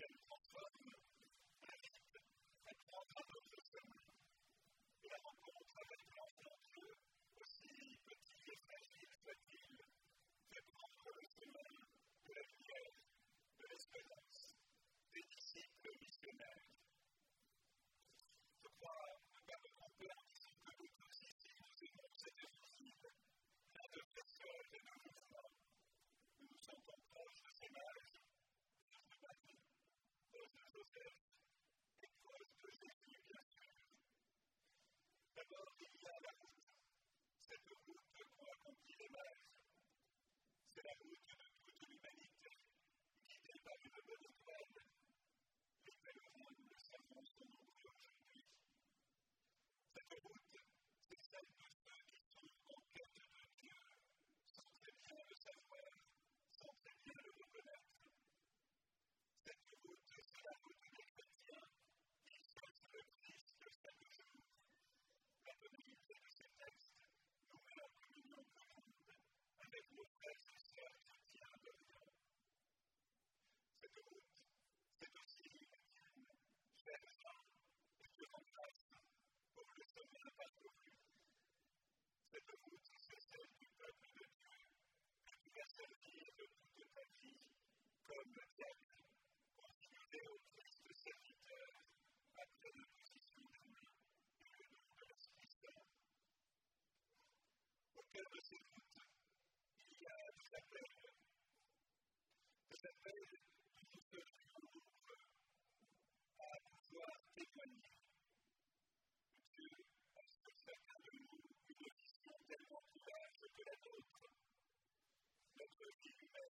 Thank you. that I would comme tel, continuer au Christ à position de lui et de. Aucun de ces il a des appels, des appels qui nous à pouvoir. Dieu de nous une tellement plus que la nôtre, notre vie.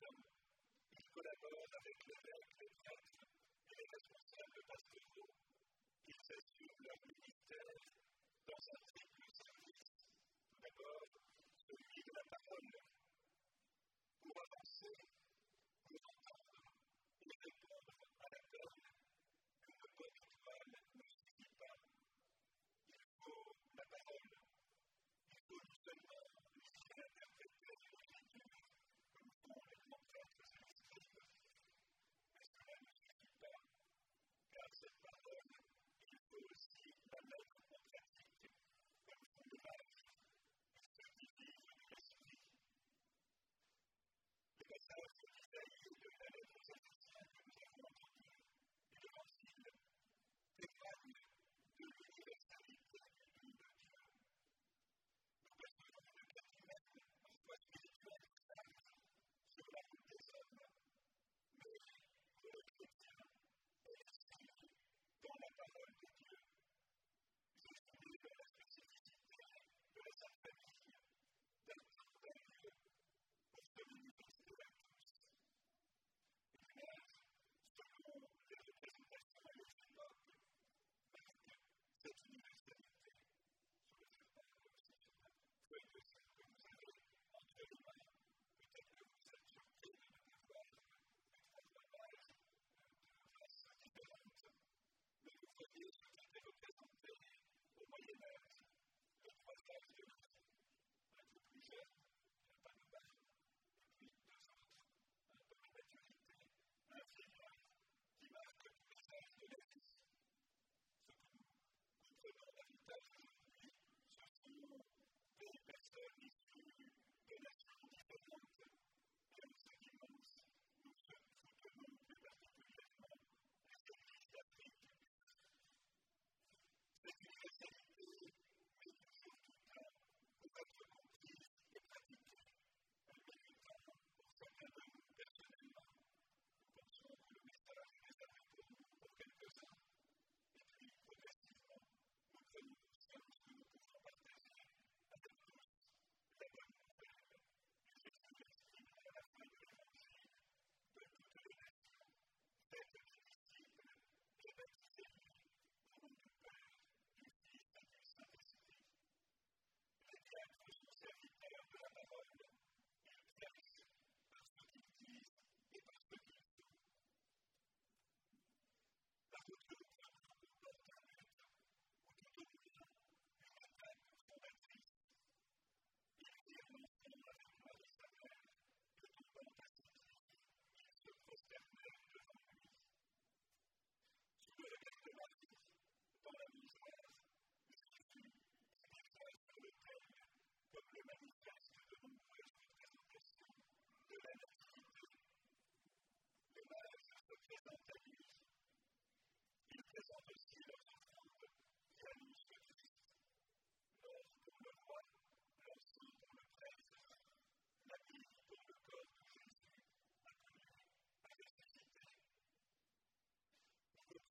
interne. Il collabore avec l'évêque, les prêtres et les responsables pastoraux. Il s'assure leur ministère dans un triple service. Tout d'abord, celui de la parole. Pour avancer, vous どうなったんだろう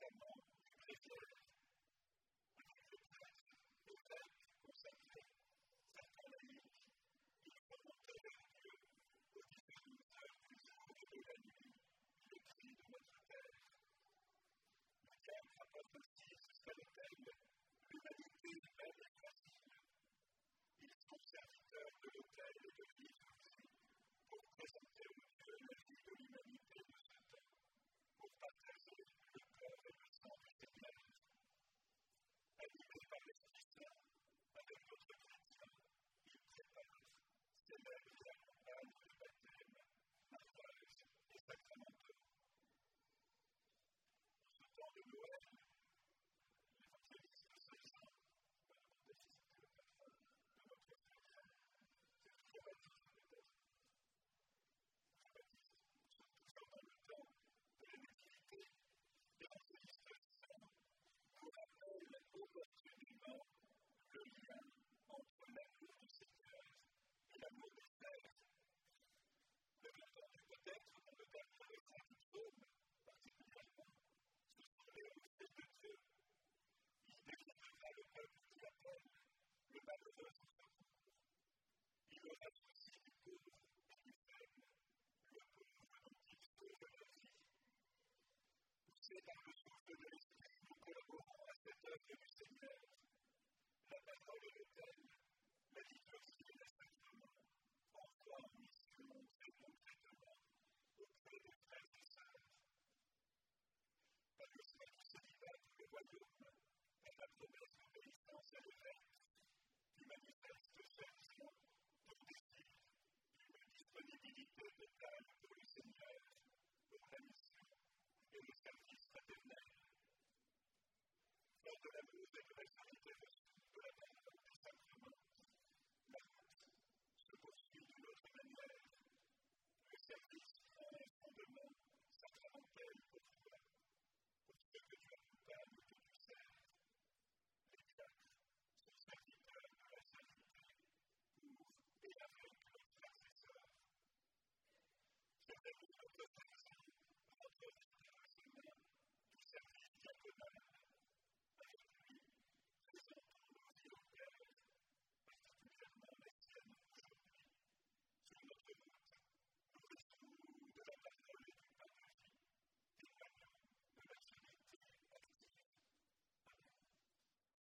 that Seigneur. La parole la mission auprès. Par le soin du royaume, la promesse d'obéissance à l'évêque, qui manifeste chaque jour ton pour le Seigneur, pour la et le service de l'amour